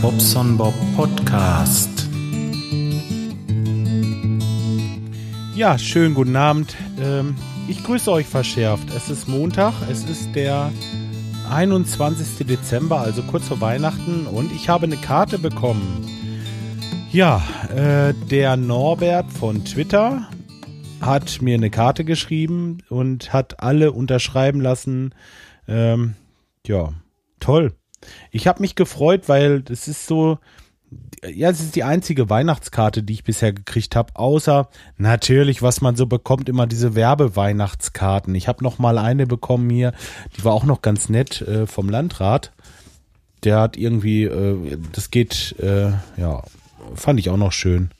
Bobson Bob Podcast. Ja, schönen guten Abend. Ähm, ich grüße euch verschärft. Es ist Montag, es ist der 21. Dezember, also kurz vor Weihnachten und ich habe eine Karte bekommen. Ja, äh, der Norbert von Twitter hat mir eine Karte geschrieben und hat alle unterschreiben lassen. Ähm, ja, toll. Ich habe mich gefreut, weil das ist so, ja, es ist die einzige Weihnachtskarte, die ich bisher gekriegt habe, außer natürlich, was man so bekommt, immer diese Werbeweihnachtskarten. Ich habe noch mal eine bekommen hier, die war auch noch ganz nett äh, vom Landrat. Der hat irgendwie, äh, das geht, äh, ja, fand ich auch noch schön.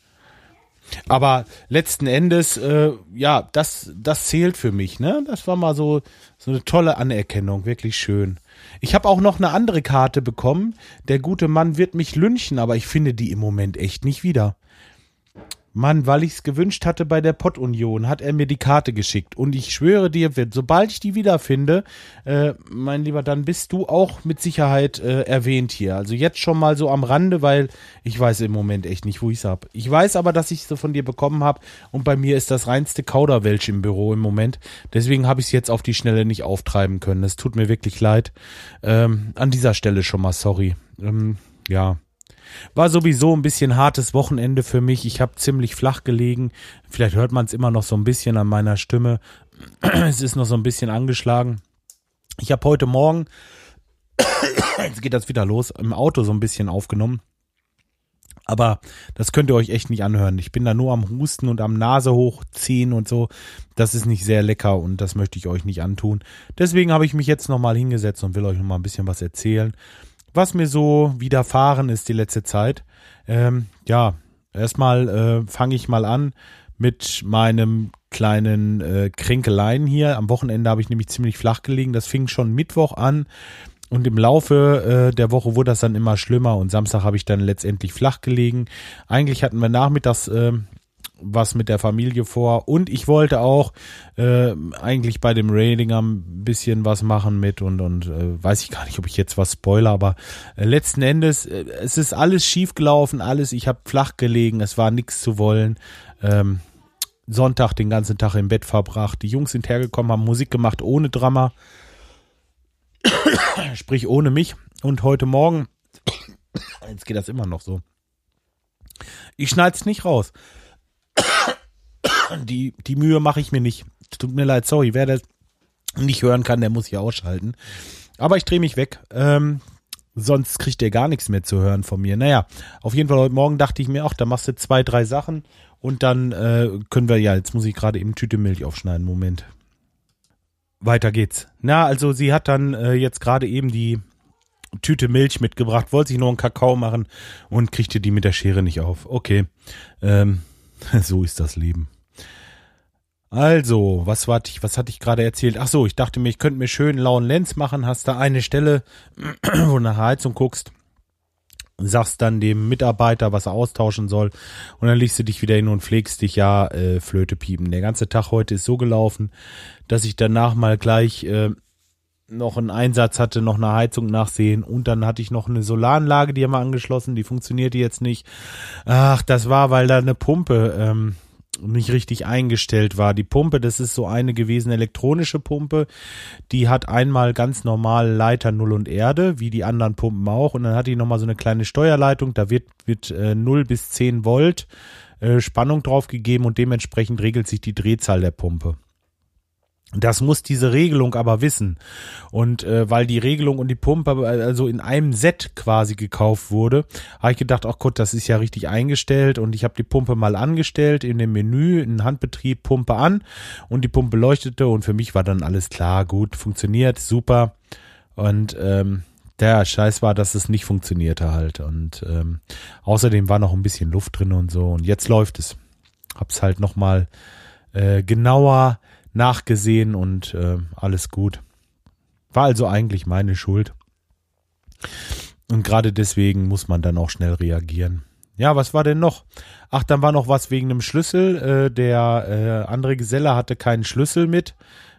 Aber letzten Endes, äh, ja, das, das zählt für mich, ne? Das war mal so, so eine tolle Anerkennung, wirklich schön. Ich habe auch noch eine andere Karte bekommen. Der gute Mann wird mich lynchen, aber ich finde die im Moment echt nicht wieder. Mann, weil ich es gewünscht hatte bei der Pottunion, hat er mir die Karte geschickt. Und ich schwöre dir, sobald ich die wiederfinde, äh, mein Lieber, dann bist du auch mit Sicherheit äh, erwähnt hier. Also jetzt schon mal so am Rande, weil ich weiß im Moment echt nicht, wo ich es hab. Ich weiß aber, dass ich sie von dir bekommen habe und bei mir ist das reinste Kauderwelsch im Büro im Moment. Deswegen habe ich es jetzt auf die Schnelle nicht auftreiben können. Es tut mir wirklich leid. Ähm, an dieser Stelle schon mal sorry. Ähm, ja. War sowieso ein bisschen hartes Wochenende für mich. Ich habe ziemlich flach gelegen. Vielleicht hört man es immer noch so ein bisschen an meiner Stimme. es ist noch so ein bisschen angeschlagen. Ich habe heute Morgen, jetzt geht das wieder los, im Auto so ein bisschen aufgenommen. Aber das könnt ihr euch echt nicht anhören. Ich bin da nur am Husten und am Nase hochziehen und so. Das ist nicht sehr lecker und das möchte ich euch nicht antun. Deswegen habe ich mich jetzt nochmal hingesetzt und will euch nochmal ein bisschen was erzählen was mir so widerfahren ist die letzte Zeit. Ähm, ja, erstmal äh, fange ich mal an mit meinem kleinen äh, Kränkeleien hier. Am Wochenende habe ich nämlich ziemlich flach gelegen. Das fing schon Mittwoch an. Und im Laufe äh, der Woche wurde das dann immer schlimmer und Samstag habe ich dann letztendlich flach gelegen. Eigentlich hatten wir nachmittags äh, was mit der Familie vor und ich wollte auch äh, eigentlich bei dem Raiding ein bisschen was machen mit und und äh, weiß ich gar nicht, ob ich jetzt was spoiler, aber äh, letzten Endes äh, es ist alles schief gelaufen, alles, ich habe flach gelegen, es war nichts zu wollen. Ähm, Sonntag den ganzen Tag im Bett verbracht. Die Jungs sind hergekommen, haben Musik gemacht ohne Drama. Sprich ohne mich und heute morgen jetzt geht das immer noch so. Ich schneid's nicht raus die, die Mühe mache ich mir nicht. Tut mir leid, sorry. Wer das nicht hören kann, der muss hier ausschalten. Aber ich drehe mich weg. Ähm, sonst kriegt ihr gar nichts mehr zu hören von mir. Naja, auf jeden Fall heute Morgen dachte ich mir, ach, da machst du zwei, drei Sachen und dann äh, können wir, ja, jetzt muss ich gerade eben Tüte Milch aufschneiden. Moment. Weiter geht's. Na, also sie hat dann äh, jetzt gerade eben die Tüte Milch mitgebracht, wollte sich nur einen Kakao machen und kriegte die mit der Schere nicht auf. Okay, ähm, so ist das Leben. Also, was war ich, was hatte ich gerade erzählt? Ach so, ich dachte mir, ich könnte mir schön lauen Lenz machen. Hast da eine Stelle, wo du nach Heizung guckst, sagst dann dem Mitarbeiter, was er austauschen soll, und dann legst du dich wieder hin und pflegst dich ja äh, Flöte piepen. Der ganze Tag heute ist so gelaufen, dass ich danach mal gleich äh, noch einen Einsatz hatte, noch eine Heizung nachsehen und dann hatte ich noch eine Solaranlage, die haben wir angeschlossen, die funktionierte jetzt nicht. Ach, das war, weil da eine Pumpe ähm, nicht richtig eingestellt war. Die Pumpe, das ist so eine gewesen elektronische Pumpe, die hat einmal ganz normal Leiter Null und Erde, wie die anderen Pumpen auch, und dann hat die nochmal so eine kleine Steuerleitung, da wird, wird äh, 0 bis 10 Volt äh, Spannung drauf gegeben und dementsprechend regelt sich die Drehzahl der Pumpe. Das muss diese Regelung aber wissen. Und äh, weil die Regelung und die Pumpe also in einem Set quasi gekauft wurde, habe ich gedacht, ach Gott, das ist ja richtig eingestellt. Und ich habe die Pumpe mal angestellt in dem Menü, in Handbetrieb, Pumpe an und die Pumpe leuchtete und für mich war dann alles klar, gut, funktioniert, super. Und ähm, der Scheiß war, dass es nicht funktionierte halt. Und ähm, außerdem war noch ein bisschen Luft drin und so. Und jetzt läuft es. Hab's halt nochmal äh, genauer nachgesehen und äh, alles gut. War also eigentlich meine Schuld. Und gerade deswegen muss man dann auch schnell reagieren. Ja, was war denn noch? Ach, dann war noch was wegen einem Schlüssel. Äh, der äh, andere Geselle hatte keinen Schlüssel mit.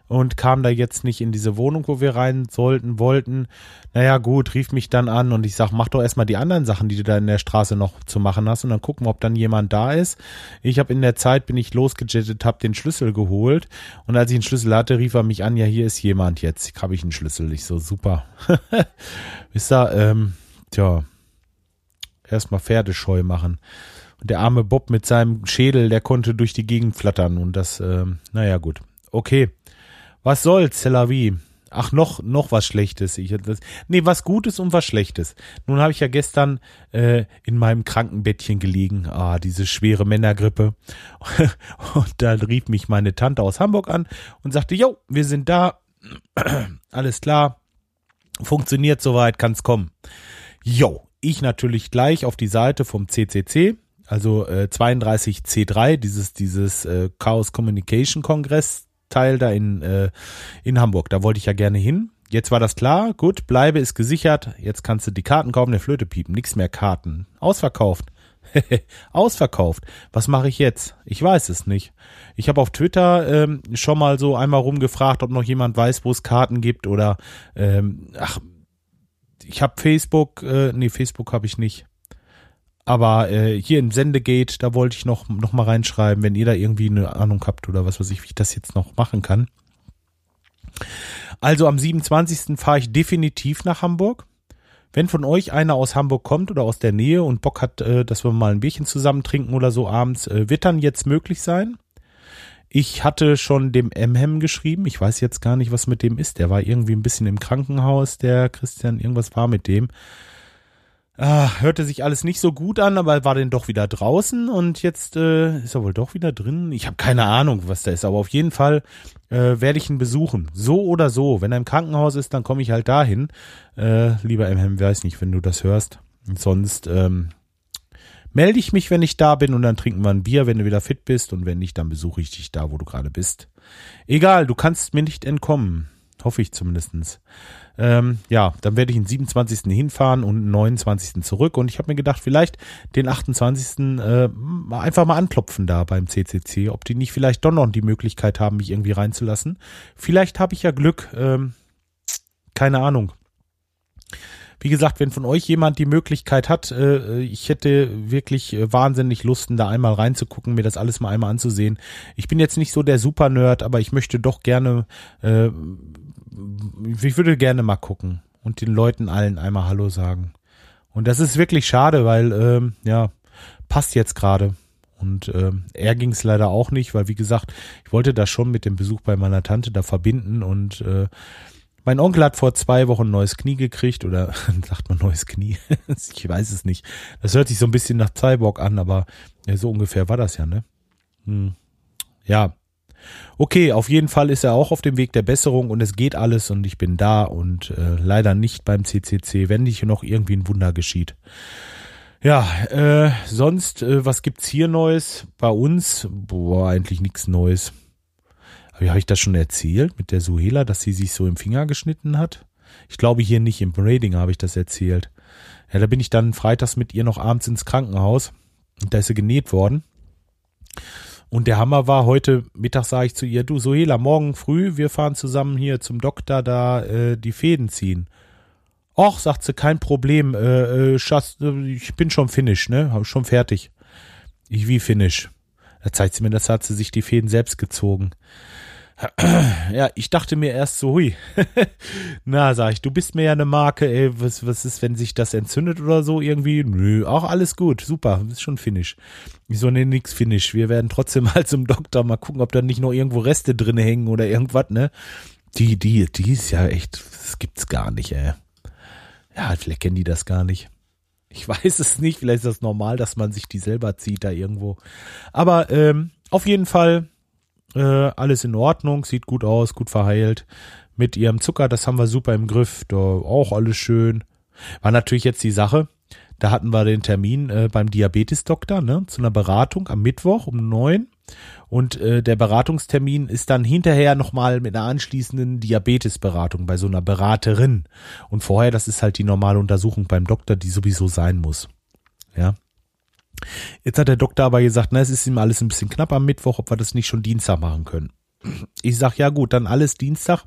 Und kam da jetzt nicht in diese Wohnung, wo wir rein sollten, wollten. Naja, gut, rief mich dann an und ich sag, mach doch erstmal die anderen Sachen, die du da in der Straße noch zu machen hast und dann gucken, ob dann jemand da ist. Ich habe in der Zeit, bin ich losgejettet, habe den Schlüssel geholt und als ich den Schlüssel hatte, rief er mich an, ja, hier ist jemand jetzt, habe ich einen Schlüssel. Ich so, super. Wisst ihr, ähm, tja, erstmal Pferdescheu machen. Und der arme Bob mit seinem Schädel, der konnte durch die Gegend flattern und das, ähm, naja, gut. Okay. Was soll's, Celavi? Ach, noch, noch was Schlechtes. Ich, das, nee, was Gutes und was Schlechtes. Nun habe ich ja gestern äh, in meinem Krankenbettchen gelegen. Ah, diese schwere Männergrippe. und da rief mich meine Tante aus Hamburg an und sagte, jo, wir sind da. Alles klar. Funktioniert soweit, kann's kommen. Jo, ich natürlich gleich auf die Seite vom CCC, also äh, 32C3, dieses, dieses äh, Chaos Communication Kongress Teil da in, äh, in Hamburg. Da wollte ich ja gerne hin. Jetzt war das klar, gut, bleibe ist gesichert. Jetzt kannst du die Karten kaufen, der Flöte piepen. Nix mehr Karten. Ausverkauft. Ausverkauft. Was mache ich jetzt? Ich weiß es nicht. Ich habe auf Twitter ähm, schon mal so einmal rumgefragt, ob noch jemand weiß, wo es Karten gibt oder ähm, ach, ich habe Facebook, äh, nee, Facebook habe ich nicht. Aber äh, hier im Sendegate, da wollte ich noch, noch mal reinschreiben, wenn ihr da irgendwie eine Ahnung habt oder was weiß ich, wie ich das jetzt noch machen kann. Also am 27. fahre ich definitiv nach Hamburg. Wenn von euch einer aus Hamburg kommt oder aus der Nähe und Bock hat, äh, dass wir mal ein Bierchen zusammen trinken oder so abends, äh, wird dann jetzt möglich sein. Ich hatte schon dem Emhem geschrieben. Ich weiß jetzt gar nicht, was mit dem ist. Der war irgendwie ein bisschen im Krankenhaus, der Christian. Irgendwas war mit dem. Ah, hörte sich alles nicht so gut an, aber war dann doch wieder draußen und jetzt äh, ist er wohl doch wieder drin. Ich habe keine Ahnung, was da ist, aber auf jeden Fall äh, werde ich ihn besuchen. So oder so. Wenn er im Krankenhaus ist, dann komme ich halt dahin. Äh, lieber MM, weiß nicht, wenn du das hörst. Und sonst ähm, melde ich mich, wenn ich da bin und dann trinken wir ein Bier, wenn du wieder fit bist und wenn nicht, dann besuche ich dich da, wo du gerade bist. Egal, du kannst mir nicht entkommen. Hoffe ich zumindestens. Ähm, ja, dann werde ich den 27. hinfahren und den 29. zurück. Und ich habe mir gedacht, vielleicht den 28. Äh, einfach mal anklopfen da beim CCC, ob die nicht vielleicht doch noch die Möglichkeit haben, mich irgendwie reinzulassen. Vielleicht habe ich ja Glück. Ähm, keine Ahnung. Wie gesagt, wenn von euch jemand die Möglichkeit hat, äh, ich hätte wirklich äh, wahnsinnig Lusten, da einmal reinzugucken, mir das alles mal einmal anzusehen. Ich bin jetzt nicht so der Super-Nerd, aber ich möchte doch gerne äh, ich würde gerne mal gucken und den Leuten allen einmal Hallo sagen. Und das ist wirklich schade, weil, ähm, ja, passt jetzt gerade. Und ähm, er ging es leider auch nicht, weil wie gesagt, ich wollte das schon mit dem Besuch bei meiner Tante da verbinden und äh, mein Onkel hat vor zwei Wochen ein neues Knie gekriegt oder sagt man neues Knie? ich weiß es nicht. Das hört sich so ein bisschen nach Cyborg an, aber ja, so ungefähr war das ja, ne? Hm. Ja, Okay, auf jeden Fall ist er auch auf dem Weg der Besserung und es geht alles und ich bin da und äh, leider nicht beim CCC, wenn nicht noch irgendwie ein Wunder geschieht. Ja, äh, sonst, äh, was gibt's hier Neues? Bei uns, boah, eigentlich nichts Neues. Aber habe ich das schon erzählt mit der Suhela, dass sie sich so im Finger geschnitten hat? Ich glaube hier nicht, im Braiding habe ich das erzählt. Ja, da bin ich dann freitags mit ihr noch abends ins Krankenhaus und da ist sie genäht worden. Und der Hammer war, heute Mittag sage ich zu ihr, du Sohela, morgen früh, wir fahren zusammen hier zum Doktor da äh, die Fäden ziehen. Och, sagt sie, kein Problem, äh, äh, Schatz, ich bin schon finish, ne, hab schon fertig. Ich wie finish. Da zeigt sie mir, das hat sie sich die Fäden selbst gezogen. Ja, ich dachte mir erst so, hui. Na, sag ich, du bist mir ja eine Marke, ey, was, was ist, wenn sich das entzündet oder so irgendwie? Nö, auch alles gut, super, ist schon Finish. Ich so, nix Finish. Wir werden trotzdem mal zum Doktor mal gucken, ob da nicht noch irgendwo Reste drin hängen oder irgendwas, ne? Die, die, die ist ja echt, das gibt's gar nicht, ey. Ja, vielleicht kennen die das gar nicht. Ich weiß es nicht, vielleicht ist das normal, dass man sich die selber zieht da irgendwo. Aber ähm, auf jeden Fall äh, alles in Ordnung, sieht gut aus, gut verheilt. Mit ihrem Zucker, das haben wir super im Griff, da auch alles schön. War natürlich jetzt die Sache, da hatten wir den Termin äh, beim Diabetesdoktor, ne, zu einer Beratung am Mittwoch um neun. Und äh, der Beratungstermin ist dann hinterher nochmal mit einer anschließenden Diabetesberatung bei so einer Beraterin. Und vorher, das ist halt die normale Untersuchung beim Doktor, die sowieso sein muss. Ja. Jetzt hat der Doktor aber gesagt, na, es ist ihm alles ein bisschen knapp am Mittwoch, ob wir das nicht schon Dienstag machen können. Ich sag, ja gut, dann alles Dienstag,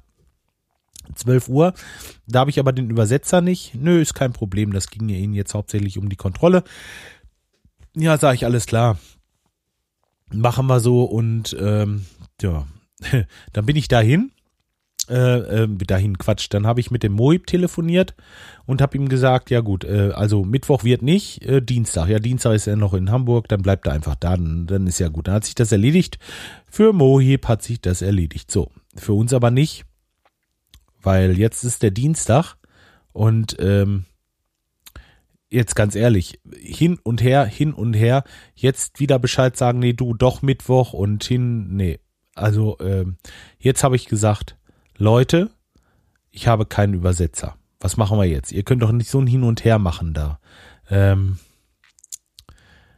12 Uhr. Da habe ich aber den Übersetzer nicht. Nö, ist kein Problem. Das ging ja Ihnen jetzt hauptsächlich um die Kontrolle. Ja, sage ich, alles klar. Machen wir so und ähm, ja, dann bin ich dahin. Äh, äh, dahin Quatsch. Dann habe ich mit dem Moib telefoniert und habe ihm gesagt, ja gut, äh, also Mittwoch wird nicht, äh, Dienstag. Ja, Dienstag ist er noch in Hamburg, dann bleibt er einfach da, dann, dann ist ja gut. Dann hat sich das erledigt. Für Mohib hat sich das erledigt. So, für uns aber nicht, weil jetzt ist der Dienstag und ähm, jetzt ganz ehrlich, hin und her, hin und her, jetzt wieder Bescheid sagen, nee, du doch Mittwoch und hin, nee. Also ähm, jetzt habe ich gesagt, Leute, ich habe keinen Übersetzer. Was machen wir jetzt? Ihr könnt doch nicht so ein Hin und Her machen da. Ähm,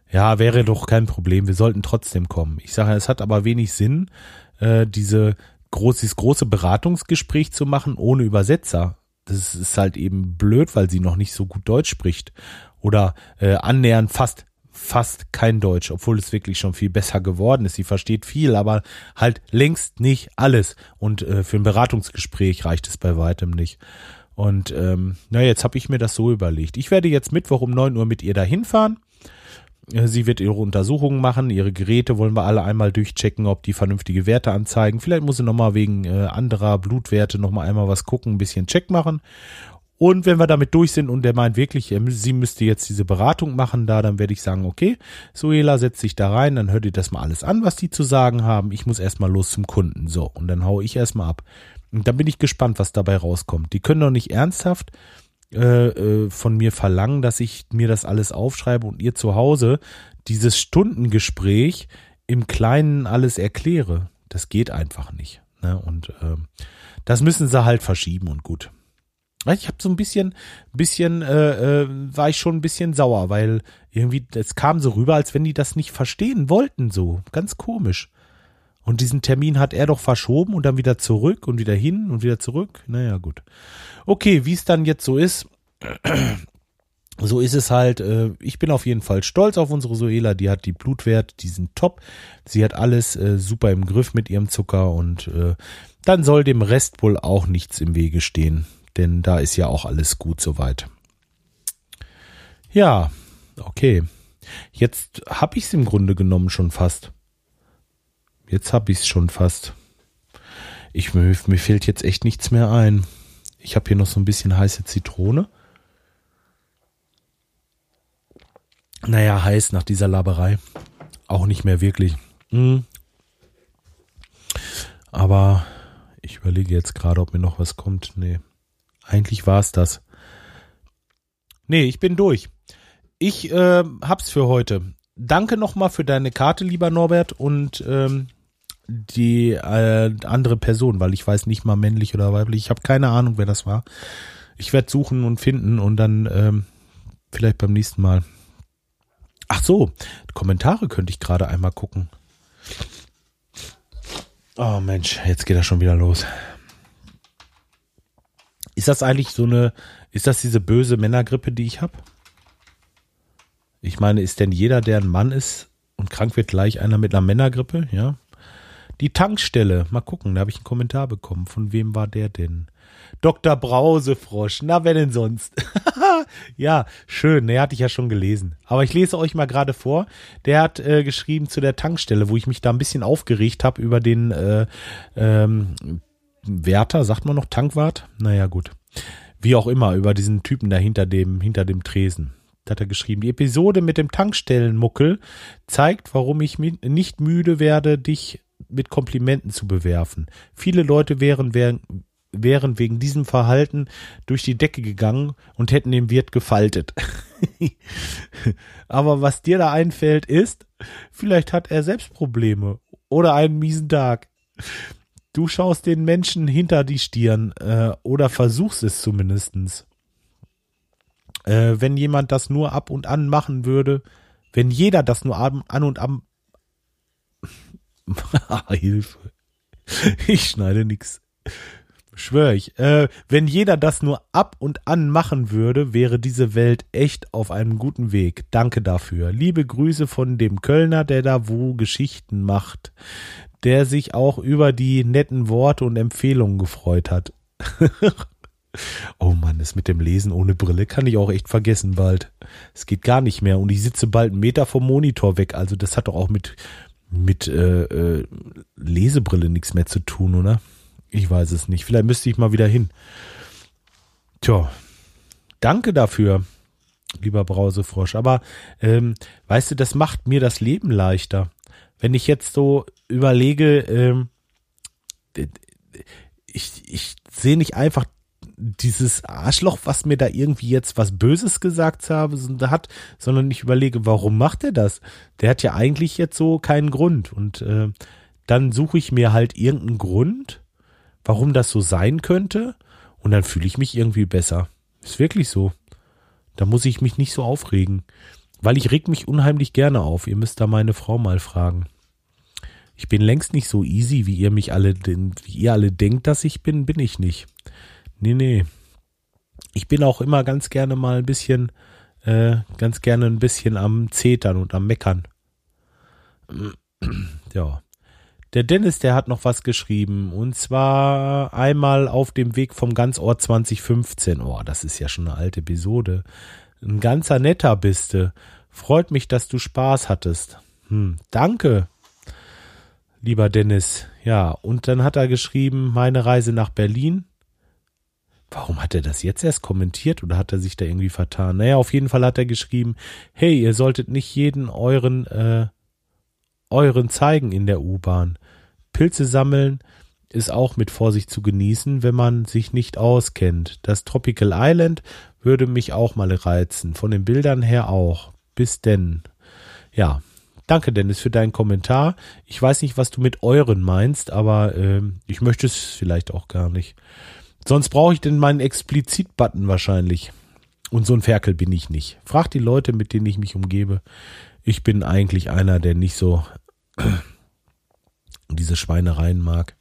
ja, wäre doch kein Problem. Wir sollten trotzdem kommen. Ich sage, es hat aber wenig Sinn, äh, diese groß, dieses große Beratungsgespräch zu machen ohne Übersetzer. Das ist halt eben blöd, weil sie noch nicht so gut Deutsch spricht. Oder äh, annähernd fast fast kein Deutsch, obwohl es wirklich schon viel besser geworden ist. Sie versteht viel, aber halt längst nicht alles. Und äh, für ein Beratungsgespräch reicht es bei weitem nicht. Und ähm, na, jetzt habe ich mir das so überlegt. Ich werde jetzt Mittwoch um neun Uhr mit ihr dahin fahren. Äh, sie wird ihre Untersuchungen machen, ihre Geräte wollen wir alle einmal durchchecken, ob die vernünftige Werte anzeigen. Vielleicht muss sie nochmal wegen äh, anderer Blutwerte nochmal einmal was gucken, ein bisschen Check machen. Und wenn wir damit durch sind und der meint wirklich, sie müsste jetzt diese Beratung machen da, dann werde ich sagen, okay, Suela setzt sich da rein, dann hört ihr das mal alles an, was die zu sagen haben. Ich muss erstmal los zum Kunden. So, und dann haue ich erstmal ab. Und dann bin ich gespannt, was dabei rauskommt. Die können doch nicht ernsthaft äh, äh, von mir verlangen, dass ich mir das alles aufschreibe und ihr zu Hause dieses Stundengespräch im Kleinen alles erkläre. Das geht einfach nicht. Ne? Und äh, das müssen sie halt verschieben und gut. Ich habe so ein bisschen, bisschen, äh, äh, war ich schon ein bisschen sauer, weil irgendwie, es kam so rüber, als wenn die das nicht verstehen wollten, so. Ganz komisch. Und diesen Termin hat er doch verschoben und dann wieder zurück und wieder hin und wieder zurück. Naja, gut. Okay, wie es dann jetzt so ist, so ist es halt. Äh, ich bin auf jeden Fall stolz auf unsere Suela. Die hat die Blutwerte, die sind top. Sie hat alles äh, super im Griff mit ihrem Zucker und äh, dann soll dem Rest wohl auch nichts im Wege stehen denn da ist ja auch alles gut soweit. Ja, okay. Jetzt habe ich es im Grunde genommen schon fast. Jetzt habe ich es schon fast. Ich, mir, mir fehlt jetzt echt nichts mehr ein. Ich habe hier noch so ein bisschen heiße Zitrone. Naja, heiß nach dieser Laberei. Auch nicht mehr wirklich. Mhm. Aber ich überlege jetzt gerade, ob mir noch was kommt. Nee. Eigentlich war es das. Nee, ich bin durch. Ich äh, hab's für heute. Danke nochmal für deine Karte, lieber Norbert, und ähm, die äh, andere Person, weil ich weiß nicht mal männlich oder weiblich. Ich habe keine Ahnung, wer das war. Ich werde suchen und finden und dann ähm, vielleicht beim nächsten Mal. Ach so, Kommentare könnte ich gerade einmal gucken. Oh Mensch, jetzt geht das schon wieder los. Ist das eigentlich so eine, ist das diese böse Männergrippe, die ich habe? Ich meine, ist denn jeder, der ein Mann ist und krank wird, gleich einer mit einer Männergrippe? Ja. Die Tankstelle, mal gucken, da habe ich einen Kommentar bekommen. Von wem war der denn? Dr. Brausefrosch, na wer denn sonst? ja, schön, der hatte ich ja schon gelesen. Aber ich lese euch mal gerade vor. Der hat äh, geschrieben zu der Tankstelle, wo ich mich da ein bisschen aufgeregt habe über den äh, ähm, Wärter, sagt man noch Tankwart? Naja, gut. Wie auch immer, über diesen Typen da hinter dem, hinter dem Tresen. Da hat er geschrieben, die Episode mit dem Tankstellenmuckel zeigt, warum ich nicht müde werde, dich mit Komplimenten zu bewerfen. Viele Leute wären, wären, wären wegen diesem Verhalten durch die Decke gegangen und hätten dem Wirt gefaltet. Aber was dir da einfällt ist, vielleicht hat er selbst Probleme oder einen miesen Tag. Du schaust den Menschen hinter die Stirn äh, oder versuchst es zumindestens. Äh, wenn jemand das nur ab und an machen würde, wenn jeder das nur an, an und an Hilfe. Ich schneide nix. Schwör ich. Äh, wenn jeder das nur ab und an machen würde, wäre diese Welt echt auf einem guten Weg. Danke dafür. Liebe Grüße von dem Kölner, der da wo Geschichten macht, der sich auch über die netten Worte und Empfehlungen gefreut hat. oh Mann, das mit dem Lesen ohne Brille kann ich auch echt vergessen bald. Es geht gar nicht mehr und ich sitze bald einen Meter vom Monitor weg. Also das hat doch auch mit mit äh, äh, Lesebrille nichts mehr zu tun, oder? Ich weiß es nicht. Vielleicht müsste ich mal wieder hin. Tja, danke dafür, lieber Brausefrosch. Aber ähm, weißt du, das macht mir das Leben leichter. Wenn ich jetzt so überlege, ähm, ich, ich sehe nicht einfach dieses Arschloch, was mir da irgendwie jetzt was Böses gesagt hat, sondern ich überlege, warum macht er das? Der hat ja eigentlich jetzt so keinen Grund. Und äh, dann suche ich mir halt irgendeinen Grund, warum das so sein könnte, und dann fühle ich mich irgendwie besser. Ist wirklich so. Da muss ich mich nicht so aufregen. Weil ich reg mich unheimlich gerne auf. Ihr müsst da meine Frau mal fragen. Ich bin längst nicht so easy, wie ihr mich alle, wie ihr alle denkt, dass ich bin, bin ich nicht. Nee, nee. Ich bin auch immer ganz gerne mal ein bisschen, äh, ganz gerne ein bisschen am Zetern und am Meckern. ja. Der Dennis, der hat noch was geschrieben. Und zwar einmal auf dem Weg vom Ganzort 2015. Oh, das ist ja schon eine alte Episode. Ein ganzer netter bist du. Freut mich, dass du Spaß hattest. Hm, danke, lieber Dennis. Ja, und dann hat er geschrieben, meine Reise nach Berlin. Warum hat er das jetzt erst kommentiert oder hat er sich da irgendwie vertan? Naja, auf jeden Fall hat er geschrieben, hey, ihr solltet nicht jeden euren, äh, euren zeigen in der U-Bahn. Pilze sammeln ist auch mit Vorsicht zu genießen, wenn man sich nicht auskennt. Das Tropical Island würde mich auch mal reizen, von den Bildern her auch. Bis denn. Ja, danke Dennis für deinen Kommentar. Ich weiß nicht, was du mit euren meinst, aber äh, ich möchte es vielleicht auch gar nicht. Sonst brauche ich denn meinen Explizit-Button wahrscheinlich. Und so ein Ferkel bin ich nicht. Frag die Leute, mit denen ich mich umgebe. Ich bin eigentlich einer, der nicht so diese Schweinereien mag.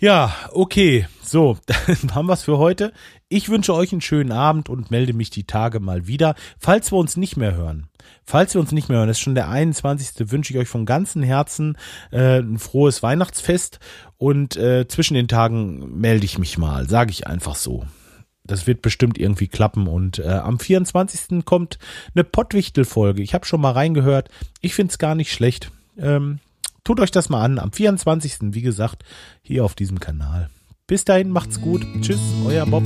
Ja, okay. So, dann haben wir's für heute. Ich wünsche euch einen schönen Abend und melde mich die Tage mal wieder. Falls wir uns nicht mehr hören, falls wir uns nicht mehr hören, das ist schon der 21. wünsche ich euch von ganzem Herzen äh, ein frohes Weihnachtsfest und äh, zwischen den Tagen melde ich mich mal, sage ich einfach so. Das wird bestimmt irgendwie klappen und äh, am 24. kommt eine Pottwichtel-Folge. Ich habe schon mal reingehört. Ich find's gar nicht schlecht. Ähm, tut euch das mal an. Am 24. wie gesagt, hier auf diesem Kanal. Bis dahin, macht's gut. Tschüss, euer Bob.